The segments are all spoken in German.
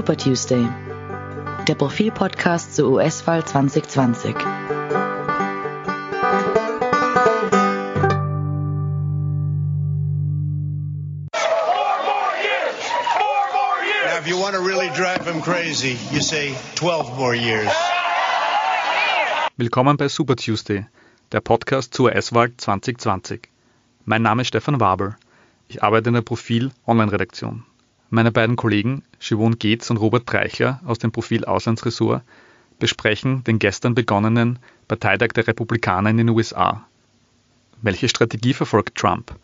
Super Tuesday, der Profil-Podcast zur US-Wahl 2020. Now, if you want to really drive him crazy, you say 12 more years. Willkommen bei Super Tuesday, der Podcast zur US-Wahl 2020. Mein Name ist Stefan Wabel. Ich arbeite in der Profil Online-Redaktion. Meine beiden Kollegen Siobhan Geetz und Robert Treichler aus dem Profil Auslandsressort besprechen den gestern begonnenen Parteitag der Republikaner in den USA. Welche Strategie verfolgt Trump?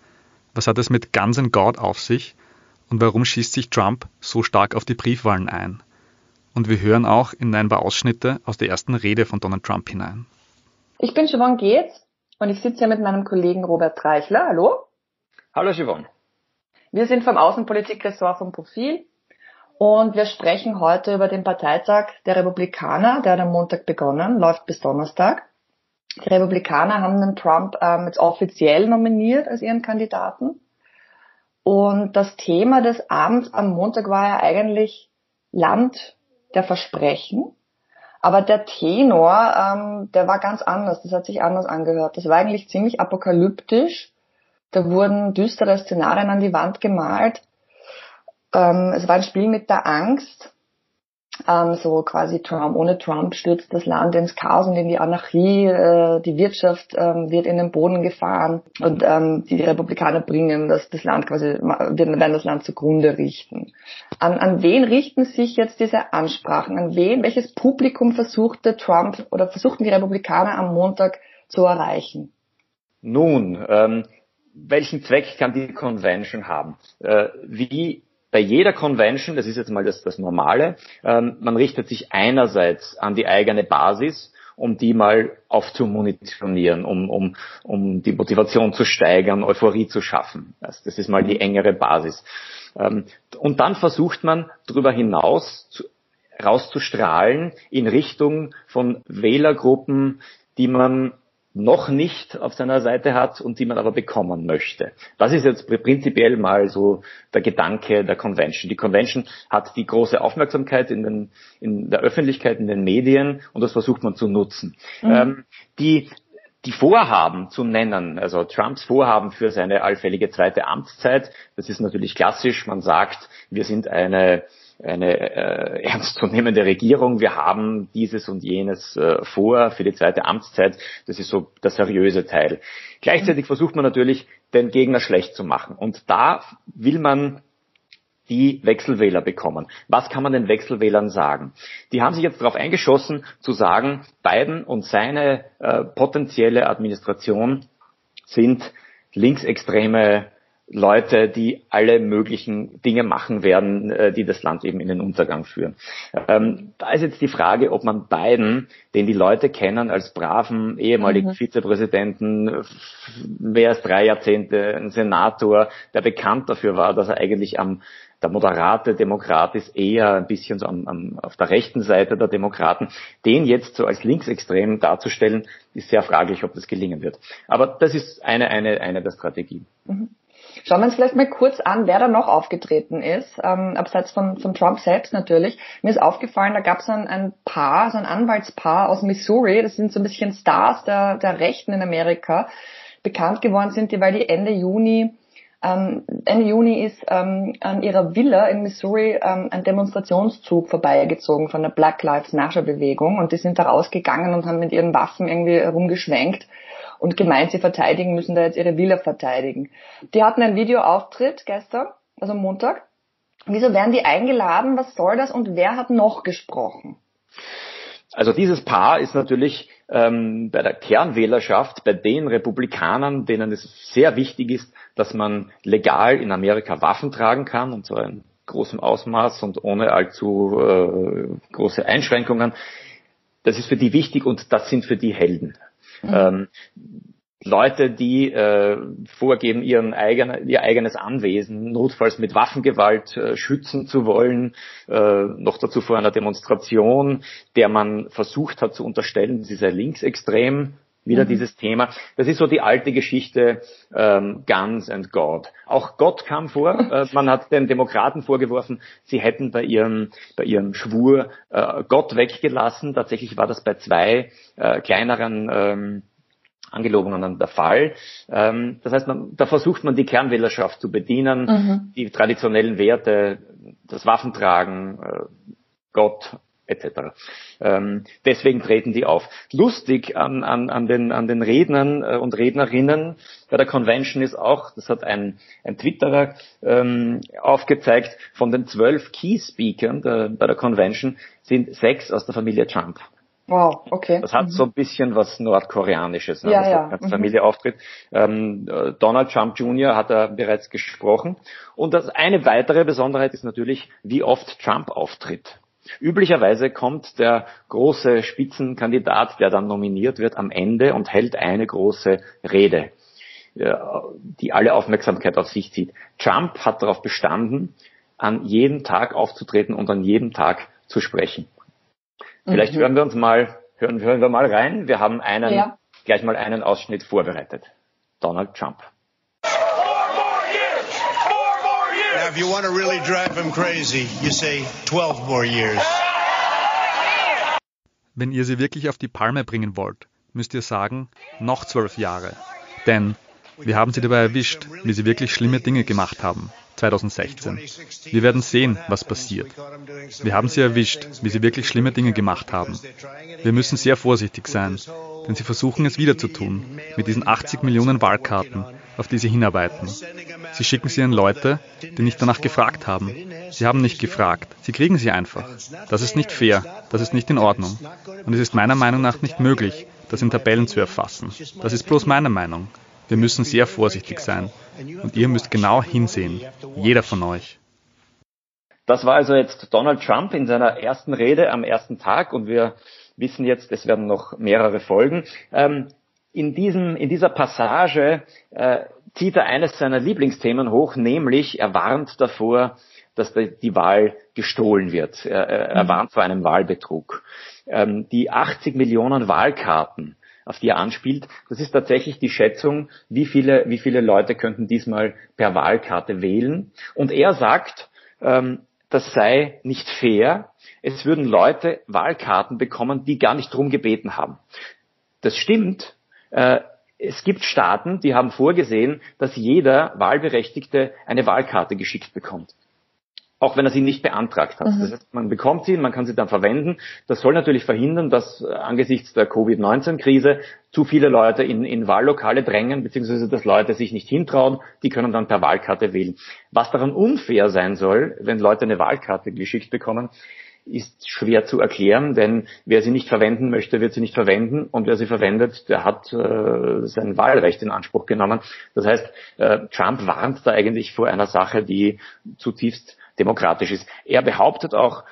Was hat es mit Guns and God auf sich? Und warum schießt sich Trump so stark auf die Briefwahlen ein? Und wir hören auch in ein paar Ausschnitte aus der ersten Rede von Donald Trump hinein. Ich bin Siobhan Geetz und ich sitze hier mit meinem Kollegen Robert Treichler. Hallo. Hallo Siobhan. Wir sind vom Außenpolitikressort vom Profil und wir sprechen heute über den Parteitag der Republikaner, der hat am Montag begonnen, läuft bis Donnerstag. Die Republikaner haben den Trump ähm, jetzt offiziell nominiert als ihren Kandidaten. Und das Thema des Abends am Montag war ja eigentlich Land der Versprechen. Aber der Tenor, ähm, der war ganz anders. Das hat sich anders angehört. Das war eigentlich ziemlich apokalyptisch. Da wurden düstere Szenarien an die Wand gemalt. Ähm, es war ein Spiel mit der Angst. Ähm, so quasi Trump, ohne Trump stürzt das Land ins Chaos und in die Anarchie. Äh, die Wirtschaft ähm, wird in den Boden gefahren und ähm, die Republikaner bringen das, das Land quasi, werden das Land zugrunde richten. An, an wen richten sich jetzt diese Ansprachen? An wen, welches Publikum versuchte Trump oder versuchten die Republikaner am Montag zu erreichen? Nun, ähm, welchen Zweck kann die Convention haben? Äh, wie bei jeder Convention, das ist jetzt mal das, das Normale, ähm, man richtet sich einerseits an die eigene Basis, um die mal aufzumunitionieren, um, um, um die Motivation zu steigern, Euphorie zu schaffen. Das, das ist mal die engere Basis. Ähm, und dann versucht man darüber hinaus zu, rauszustrahlen in Richtung von Wählergruppen, die man noch nicht auf seiner Seite hat und die man aber bekommen möchte. Das ist jetzt prinzipiell mal so der Gedanke der Convention. Die Convention hat die große Aufmerksamkeit in, den, in der Öffentlichkeit, in den Medien und das versucht man zu nutzen. Mhm. Ähm, die die Vorhaben zu nennen, also Trumps Vorhaben für seine allfällige zweite Amtszeit, das ist natürlich klassisch. Man sagt, wir sind eine eine äh, ernstzunehmende Regierung. Wir haben dieses und jenes äh, vor für die zweite Amtszeit. Das ist so der seriöse Teil. Gleichzeitig versucht man natürlich, den Gegner schlecht zu machen. Und da will man die Wechselwähler bekommen. Was kann man den Wechselwählern sagen? Die haben sich jetzt darauf eingeschossen, zu sagen, Biden und seine äh, potenzielle Administration sind linksextreme Leute, die alle möglichen Dinge machen werden, äh, die das Land eben in den Untergang führen. Ähm, da ist jetzt die Frage, ob man Biden, den die Leute kennen als braven ehemaligen mhm. Vizepräsidenten, mehr als drei Jahrzehnte ein Senator, der bekannt dafür war, dass er eigentlich am der moderate Demokrat ist eher ein bisschen so am, am, auf der rechten Seite der Demokraten. Den jetzt so als linksextrem darzustellen, ist sehr fraglich, ob das gelingen wird. Aber das ist eine, eine, eine der Strategien. Mhm. Schauen wir uns vielleicht mal kurz an, wer da noch aufgetreten ist, ähm, abseits von, von Trump selbst natürlich. Mir ist aufgefallen, da gab es ein, ein Paar, so ein Anwaltspaar aus Missouri, das sind so ein bisschen Stars der, der Rechten in Amerika, bekannt geworden sind, die, weil die Ende Juni ähm, Ende Juni ist ähm, an ihrer Villa in Missouri ähm, ein Demonstrationszug vorbeigezogen von der Black Lives Matter Bewegung. Und die sind da rausgegangen und haben mit ihren Waffen irgendwie rumgeschwenkt und gemeint, sie verteidigen müssen da jetzt ihre Villa verteidigen. Die hatten einen Videoauftritt gestern, also Montag. Wieso werden die eingeladen? Was soll das? Und wer hat noch gesprochen? Also dieses Paar ist natürlich ähm, bei der Kernwählerschaft, bei den Republikanern, denen es sehr wichtig ist, dass man legal in Amerika Waffen tragen kann, und zwar in großem Ausmaß und ohne allzu äh, große Einschränkungen. Das ist für die wichtig und das sind für die Helden. Mhm. Ähm, Leute, die äh, vorgeben, ihren eigenen, ihr eigenes Anwesen notfalls mit Waffengewalt äh, schützen zu wollen, äh, noch dazu vor einer Demonstration, der man versucht hat zu unterstellen, sie sei linksextrem, wieder mhm. dieses Thema. Das ist so die alte Geschichte ähm, Guns and God. Auch Gott kam vor. äh, man hat den Demokraten vorgeworfen, sie hätten bei ihrem, bei ihrem Schwur äh, Gott weggelassen. Tatsächlich war das bei zwei äh, kleineren ähm, Angelobungen der Fall. Ähm, das heißt, man, da versucht man die Kernwählerschaft zu bedienen, mhm. die traditionellen Werte, das Waffentragen, äh, Gott etc. Ähm, deswegen treten die auf. Lustig an, an, an, den, an den Rednern äh, und Rednerinnen bei der Convention ist auch, das hat ein, ein Twitterer ähm, aufgezeigt, von den zwölf Key-Speakern bei der Convention sind sechs aus der Familie Trump. Wow, okay. Das hat mhm. so ein bisschen was Nordkoreanisches, ne, ja, dass ja. die mhm. Familie mhm. auftritt. Ähm, äh, Donald Trump Jr. hat er bereits gesprochen. Und das eine weitere Besonderheit ist natürlich, wie oft Trump auftritt. Üblicherweise kommt der große Spitzenkandidat, der dann nominiert wird, am Ende und hält eine große Rede, die alle Aufmerksamkeit auf sich zieht. Trump hat darauf bestanden, an jedem Tag aufzutreten und an jedem Tag zu sprechen. Vielleicht mhm. hören wir uns mal, hören, hören wir mal rein. Wir haben einen, ja. gleich mal einen Ausschnitt vorbereitet. Donald Trump. Now, if you want to really drive him crazy, you say 12 more years. Wenn ihr sie wirklich auf die Palme bringen wollt, müsst ihr sagen, noch zwölf Jahre. Denn wir haben sie dabei erwischt, wie sie wirklich schlimme Dinge gemacht haben. 2016. Wir werden sehen, was passiert. Wir haben sie erwischt, wie sie wirklich schlimme Dinge gemacht haben. Wir müssen sehr vorsichtig sein, denn sie versuchen es wieder zu tun, mit diesen 80 Millionen Wahlkarten, auf die sie hinarbeiten. Sie schicken sie an Leute, die nicht danach gefragt haben. Sie haben nicht gefragt, sie kriegen sie einfach. Das ist nicht fair, das ist nicht in Ordnung. Und es ist meiner Meinung nach nicht möglich, das in Tabellen zu erfassen. Das ist bloß meine Meinung. Wir müssen sehr vorsichtig sein. Und ihr müsst genau hinsehen. Jeder von euch. Das war also jetzt Donald Trump in seiner ersten Rede am ersten Tag und wir wissen jetzt, es werden noch mehrere folgen. Ähm, in, diesem, in dieser Passage äh, zieht er eines seiner Lieblingsthemen hoch, nämlich er warnt davor, dass die Wahl gestohlen wird. Er, er mhm. warnt vor einem Wahlbetrug. Ähm, die 80 Millionen Wahlkarten, auf die er anspielt, das ist tatsächlich die Schätzung, wie viele, wie viele Leute könnten diesmal per Wahlkarte wählen. Und er sagt, ähm, das sei nicht fair. Es würden Leute Wahlkarten bekommen, die gar nicht drum gebeten haben. Das stimmt. Äh, es gibt Staaten, die haben vorgesehen, dass jeder Wahlberechtigte eine Wahlkarte geschickt bekommt auch wenn er sie nicht beantragt hat. Mhm. Das heißt, man bekommt sie, man kann sie dann verwenden. Das soll natürlich verhindern, dass äh, angesichts der Covid-19-Krise zu viele Leute in, in Wahllokale drängen, beziehungsweise dass Leute sich nicht hintrauen, die können dann per Wahlkarte wählen. Was daran unfair sein soll, wenn Leute eine Wahlkarte geschickt bekommen, ist schwer zu erklären, denn wer sie nicht verwenden möchte, wird sie nicht verwenden und wer sie verwendet, der hat äh, sein Wahlrecht in Anspruch genommen. Das heißt, äh, Trump warnt da eigentlich vor einer Sache, die zutiefst demokratisch ist. Er behauptet auch,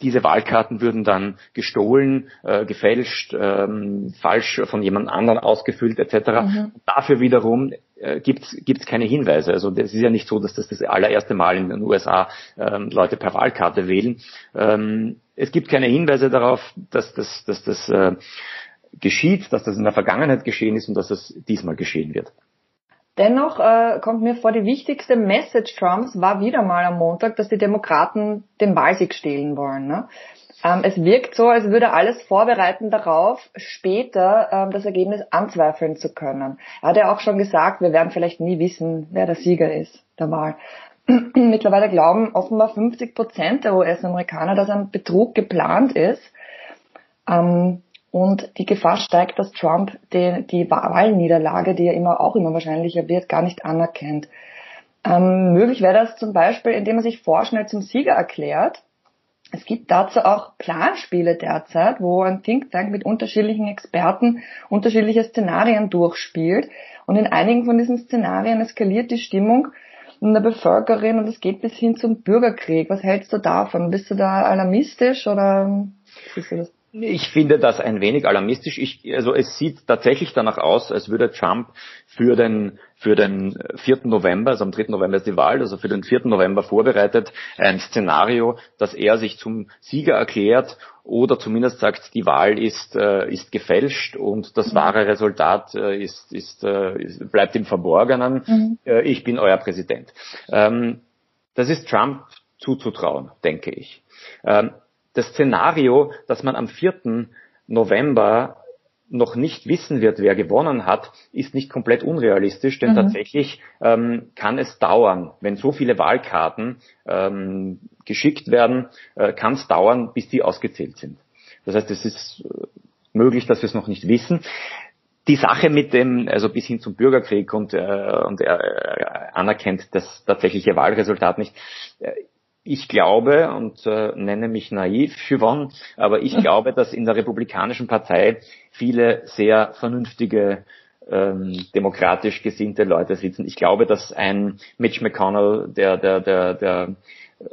diese Wahlkarten würden dann gestohlen, äh, gefälscht, ähm, falsch von jemand anderem ausgefüllt etc. Mhm. Dafür wiederum äh, gibt es keine Hinweise. Also es ist ja nicht so, dass das das allererste Mal in den USA ähm, Leute per Wahlkarte wählen. Ähm, es gibt keine Hinweise darauf, dass das, dass das äh, geschieht, dass das in der Vergangenheit geschehen ist und dass das diesmal geschehen wird. Dennoch äh, kommt mir vor, die wichtigste Message Trumps war wieder mal am Montag, dass die Demokraten den Wahlsieg stehlen wollen. Ne? Ähm, es wirkt so, als würde alles vorbereiten darauf, später ähm, das Ergebnis anzweifeln zu können. Er hat ja auch schon gesagt, wir werden vielleicht nie wissen, wer der Sieger ist der Wahl. Mittlerweile glauben offenbar 50 Prozent der US-Amerikaner, dass ein Betrug geplant ist. Ähm, und die Gefahr steigt, dass Trump die, die Wahlniederlage, die ja immer auch immer wahrscheinlicher wird, gar nicht anerkennt. Ähm, möglich wäre das zum Beispiel, indem er sich vorschnell zum Sieger erklärt. Es gibt dazu auch Planspiele derzeit, wo ein Think Tank mit unterschiedlichen Experten unterschiedliche Szenarien durchspielt. Und in einigen von diesen Szenarien eskaliert die Stimmung in der Bevölkerung und es geht bis hin zum Bürgerkrieg. Was hältst du davon? Bist du da alarmistisch oder siehst du das? Ich finde das ein wenig alarmistisch. Ich, also es sieht tatsächlich danach aus, als würde Trump für den, für den 4. November, also am 3. November ist die Wahl, also für den 4. November vorbereitet, ein Szenario, dass er sich zum Sieger erklärt oder zumindest sagt, die Wahl ist, äh, ist gefälscht und das mhm. wahre Resultat äh, ist, ist, äh, ist, bleibt im Verborgenen. Mhm. Äh, ich bin euer Präsident. Ähm, das ist Trump zuzutrauen, denke ich. Ähm, das Szenario, dass man am 4. November noch nicht wissen wird, wer gewonnen hat, ist nicht komplett unrealistisch, denn mhm. tatsächlich ähm, kann es dauern, wenn so viele Wahlkarten ähm, geschickt werden, äh, kann es dauern, bis die ausgezählt sind. Das heißt, es ist äh, möglich, dass wir es noch nicht wissen. Die Sache mit dem, also bis hin zum Bürgerkrieg und, äh, und er äh, anerkennt das tatsächliche Wahlresultat nicht, äh, ich glaube und äh, nenne mich naiv, Yvonne, aber ich glaube, dass in der Republikanischen Partei viele sehr vernünftige ähm, demokratisch gesinnte Leute sitzen. Ich glaube, dass ein Mitch McConnell, der, der, der, der äh,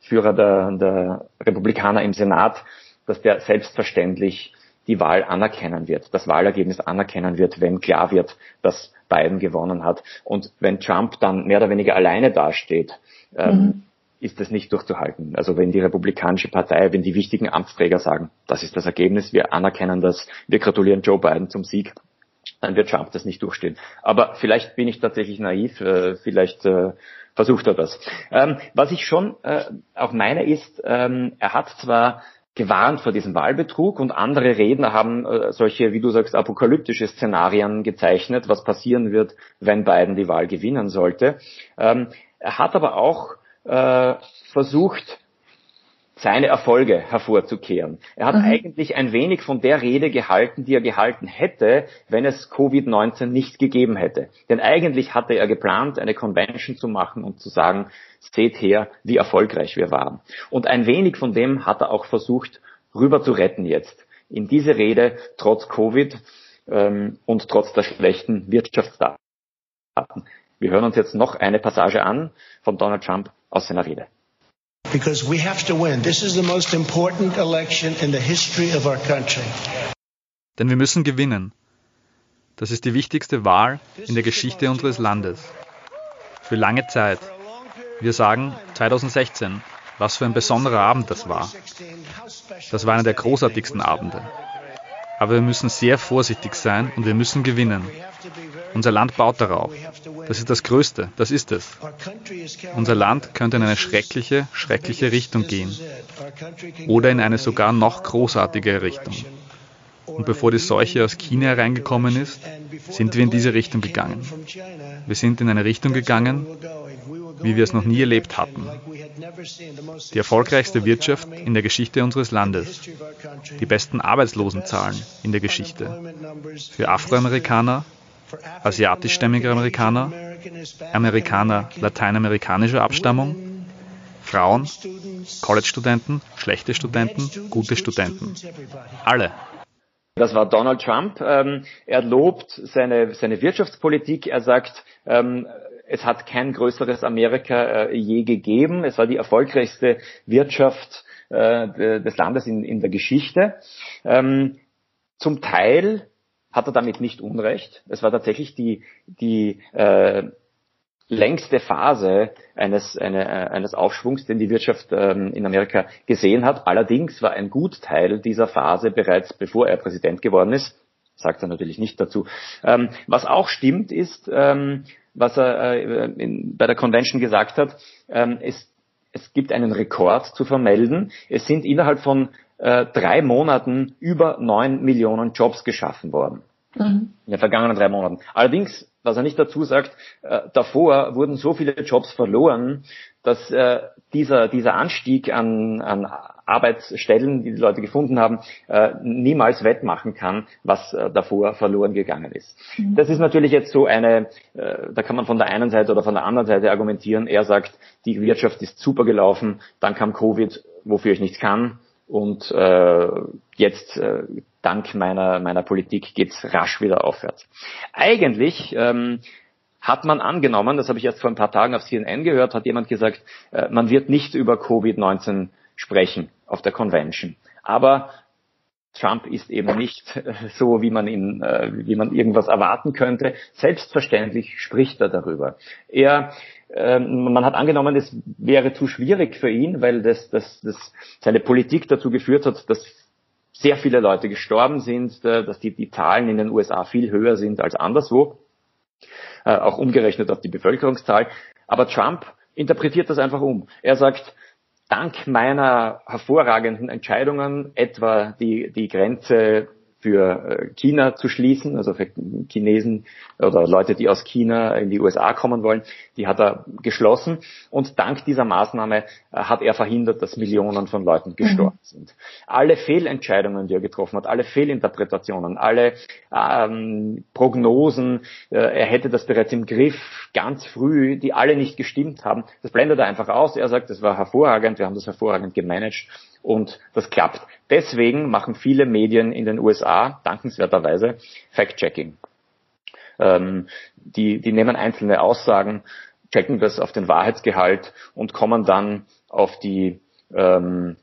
Führer der, der Republikaner im Senat, dass der selbstverständlich die Wahl anerkennen wird, das Wahlergebnis anerkennen wird, wenn klar wird, dass Biden gewonnen hat. Und wenn Trump dann mehr oder weniger alleine dasteht, ähm, mhm ist das nicht durchzuhalten. Also wenn die Republikanische Partei, wenn die wichtigen Amtsträger sagen, das ist das Ergebnis, wir anerkennen das, wir gratulieren Joe Biden zum Sieg, dann wird Trump das nicht durchstehen. Aber vielleicht bin ich tatsächlich naiv, äh, vielleicht äh, versucht er das. Ähm, was ich schon äh, auch meine ist, ähm, er hat zwar gewarnt vor diesem Wahlbetrug und andere Redner haben solche, wie du sagst, apokalyptische Szenarien gezeichnet, was passieren wird, wenn Biden die Wahl gewinnen sollte. Ähm, er hat aber auch äh, versucht, seine Erfolge hervorzukehren. Er hat mhm. eigentlich ein wenig von der Rede gehalten, die er gehalten hätte, wenn es Covid-19 nicht gegeben hätte. Denn eigentlich hatte er geplant, eine Convention zu machen und zu sagen, seht her, wie erfolgreich wir waren. Und ein wenig von dem hat er auch versucht, rüber zu retten jetzt. In diese Rede, trotz Covid ähm, und trotz der schlechten Wirtschaftsdaten. Wir hören uns jetzt noch eine Passage an von Donald Trump aus seiner Rede. Because we have to win. This is the most important election in the history of our country. Denn wir müssen gewinnen. Das ist die wichtigste Wahl in der Geschichte unseres Landes. Für lange Zeit. Wir sagen 2016, was für ein besonderer Abend das war. Das war einer der großartigsten Abende. Aber wir müssen sehr vorsichtig sein und wir müssen gewinnen. Unser Land baut darauf. Das ist das Größte, das ist es. Unser Land könnte in eine schreckliche, schreckliche Richtung gehen. Oder in eine sogar noch großartigere Richtung. Und bevor die Seuche aus China hereingekommen ist, sind wir in diese Richtung gegangen. Wir sind in eine Richtung gegangen, wie wir es noch nie erlebt hatten. Die erfolgreichste Wirtschaft in der Geschichte unseres Landes. Die besten Arbeitslosenzahlen in der Geschichte. Für Afroamerikaner, asiatischstämmige Amerikaner, Amerikaner lateinamerikanischer Abstammung, Frauen, College-Studenten, schlechte Studenten, gute Studenten. Alle. Das war Donald Trump. Ähm, er lobt seine, seine Wirtschaftspolitik. Er sagt, ähm, es hat kein größeres Amerika äh, je gegeben. Es war die erfolgreichste Wirtschaft äh, des Landes in, in der Geschichte. Ähm, zum Teil hat er damit nicht Unrecht. Es war tatsächlich die, die äh, längste Phase eines, eine, äh, eines Aufschwungs, den die Wirtschaft ähm, in Amerika gesehen hat. Allerdings war ein Gutteil dieser Phase bereits bevor er Präsident geworden ist. Sagt er natürlich nicht dazu. Ähm, was auch stimmt ist, ähm, was er äh, in, bei der Convention gesagt hat, ähm, es, es gibt einen Rekord zu vermelden. Es sind innerhalb von äh, drei Monaten über neun Millionen Jobs geschaffen worden. Mhm. In den vergangenen drei Monaten. Allerdings, was er nicht dazu sagt, äh, davor wurden so viele Jobs verloren, dass äh, dieser, dieser Anstieg an, an Arbeitsstellen, die die Leute gefunden haben, äh, niemals wettmachen kann, was äh, davor verloren gegangen ist. Mhm. Das ist natürlich jetzt so eine, äh, da kann man von der einen Seite oder von der anderen Seite argumentieren. Er sagt, die Wirtschaft ist super gelaufen, dann kam Covid, wofür ich nichts kann und äh, jetzt äh, dank meiner meiner Politik geht's rasch wieder aufwärts. Eigentlich ähm, hat man angenommen, das habe ich erst vor ein paar Tagen auf CNN gehört, hat jemand gesagt, äh, man wird nicht über Covid-19 sprechen auf der Convention. Aber Trump ist eben nicht so, wie man ihn, äh, wie man irgendwas erwarten könnte. Selbstverständlich spricht er darüber. Er, ähm, man hat angenommen, es wäre zu schwierig für ihn, weil das, das, das seine Politik dazu geführt hat, dass sehr viele Leute gestorben sind, äh, dass die, die Zahlen in den USA viel höher sind als anderswo, äh, auch umgerechnet auf die Bevölkerungszahl. Aber Trump interpretiert das einfach um. Er sagt, dank meiner hervorragenden Entscheidungen, etwa die, die Grenze für äh, China zu schließen, also für Chinesen oder Leute, die aus China in die USA kommen wollen, die hat er geschlossen. Und dank dieser Maßnahme äh, hat er verhindert, dass Millionen von Leuten gestorben mhm. sind. Alle Fehlentscheidungen, die er getroffen hat, alle Fehlinterpretationen, alle ähm, Prognosen, äh, er hätte das bereits im Griff ganz früh, die alle nicht gestimmt haben, das blendet er einfach aus. Er sagt, das war hervorragend, wir haben das hervorragend gemanagt und das klappt. Deswegen machen viele Medien in den USA dankenswerterweise Fact-Checking. Ähm, die, die nehmen einzelne Aussagen, checken das auf den Wahrheitsgehalt und kommen dann auf die ähm,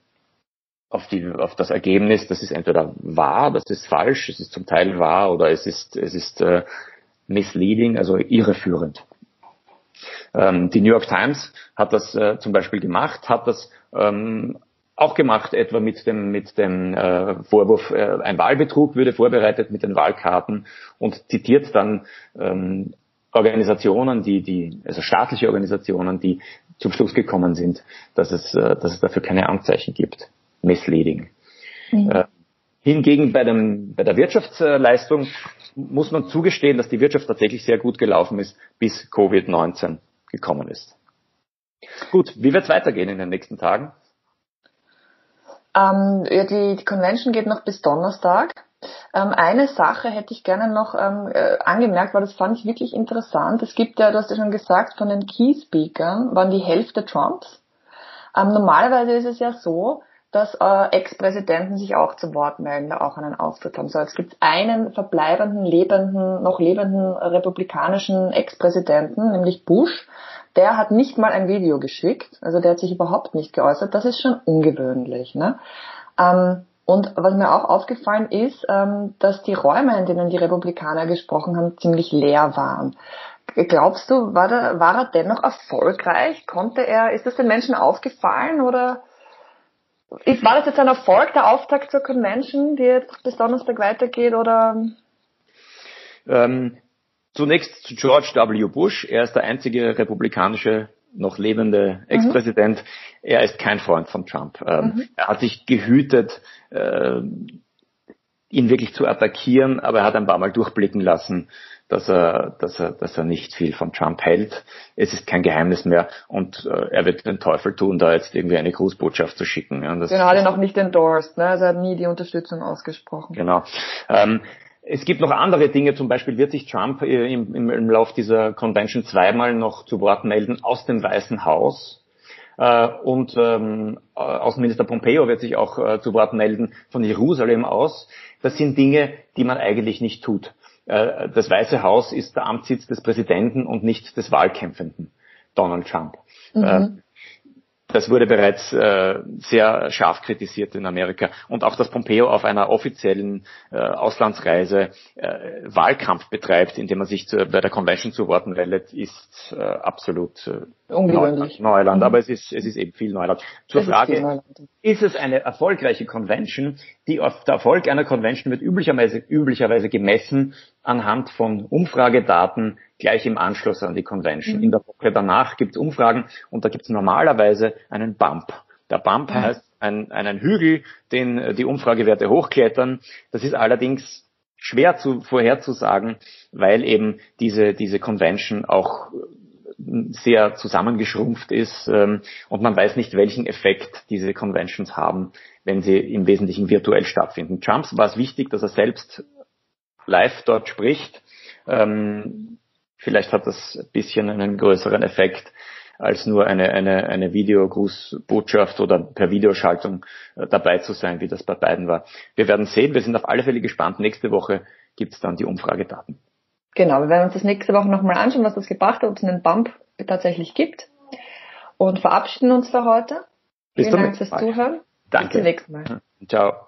auf, die, auf das Ergebnis, das ist entweder wahr, das ist falsch, es ist zum Teil wahr oder es ist, es ist äh, misleading, also irreführend. Ähm, die New York Times hat das äh, zum Beispiel gemacht, hat das ähm, auch gemacht, etwa mit dem, mit dem äh, Vorwurf, äh, ein Wahlbetrug würde vorbereitet mit den Wahlkarten und zitiert dann ähm, Organisationen, die, die, also staatliche Organisationen, die zum Schluss gekommen sind, dass es, äh, dass es dafür keine Anzeichen gibt. Misleading. Mhm. Äh, hingegen bei, dem, bei der Wirtschaftsleistung muss man zugestehen, dass die Wirtschaft tatsächlich sehr gut gelaufen ist, bis Covid-19 gekommen ist. Gut, wie wird es weitergehen in den nächsten Tagen? Ähm, ja, die, die Convention geht noch bis Donnerstag. Ähm, eine Sache hätte ich gerne noch ähm, äh, angemerkt, weil das fand ich wirklich interessant. Es gibt ja, du hast ja schon gesagt, von den Key Speakern waren die Hälfte Trumps. Ähm, normalerweise ist es ja so, dass äh, Ex-Präsidenten sich auch zu Wort melden, da auch einen Auftritt haben. So, es gibt einen verbleibenden, lebenden, noch lebenden republikanischen Ex-Präsidenten, nämlich Bush, der hat nicht mal ein Video geschickt, also der hat sich überhaupt nicht geäußert. Das ist schon ungewöhnlich. Ne? Ähm, und was mir auch aufgefallen ist, ähm, dass die Räume, in denen die Republikaner gesprochen haben, ziemlich leer waren. Glaubst du, war, der, war er dennoch erfolgreich? Konnte er, ist das den Menschen aufgefallen oder war das jetzt ein Erfolg, der Auftakt zur Convention, die jetzt bis Donnerstag weitergeht oder? Ähm, Zunächst zu George W. Bush. Er ist der einzige republikanische noch lebende Ex-Präsident. Mhm. Er ist kein Freund von Trump. Ähm, mhm. Er hat sich gehütet, äh, ihn wirklich zu attackieren, aber er hat ein paar Mal durchblicken lassen, dass er, dass er, dass er nicht viel von Trump hält. Es ist kein Geheimnis mehr und äh, er wird den Teufel tun, da jetzt irgendwie eine Grußbotschaft zu schicken. Ja, das, genau, hat er noch nicht endorsed, ne? Also er hat nie die Unterstützung ausgesprochen. Genau. Ähm, es gibt noch andere Dinge, zum Beispiel wird sich Trump äh, im, im, im Lauf dieser Convention zweimal noch zu Wort melden aus dem Weißen Haus. Äh, und ähm, äh, Außenminister Pompeo wird sich auch äh, zu Wort melden von Jerusalem aus. Das sind Dinge, die man eigentlich nicht tut. Äh, das Weiße Haus ist der Amtssitz des Präsidenten und nicht des Wahlkämpfenden Donald Trump. Mhm. Das wurde bereits äh, sehr scharf kritisiert in Amerika. Und auch, dass Pompeo auf einer offiziellen äh, Auslandsreise äh, Wahlkampf betreibt, indem er sich zu, bei der Convention zu Worten meldet, ist äh, absolut äh, Ungewöhnlich. Neuland. Mhm. Aber es ist, es ist eben viel Neuland. Zur es Frage, ist, ist, es eine erfolgreiche Convention? Die, der Erfolg einer Convention wird üblicherweise, üblicherweise gemessen anhand von Umfragedaten gleich im Anschluss an die Convention. Mhm. In der Woche danach gibt es Umfragen und da gibt es normalerweise einen Bump. Der Bump mhm. heißt ein, einen Hügel, den äh, die Umfragewerte hochklettern. Das ist allerdings schwer zu, vorherzusagen, weil eben diese, diese Convention auch äh, sehr zusammengeschrumpft ist ähm, und man weiß nicht, welchen Effekt diese Conventions haben, wenn sie im Wesentlichen virtuell stattfinden. Trumps war es wichtig, dass er selbst live dort spricht. Ähm, Vielleicht hat das ein bisschen einen größeren Effekt als nur eine, eine, eine Videogrußbotschaft oder per Videoschaltung äh, dabei zu sein, wie das bei beiden war. Wir werden sehen, wir sind auf alle Fälle gespannt. Nächste Woche gibt es dann die Umfragedaten. Genau, wir werden uns das nächste Woche nochmal anschauen, was das gebracht hat, ob es einen Bump tatsächlich gibt. Und verabschieden uns für heute. Bis Vielen Dank fürs Zuhören. Danke. Bis zum nächsten Mal. Ciao.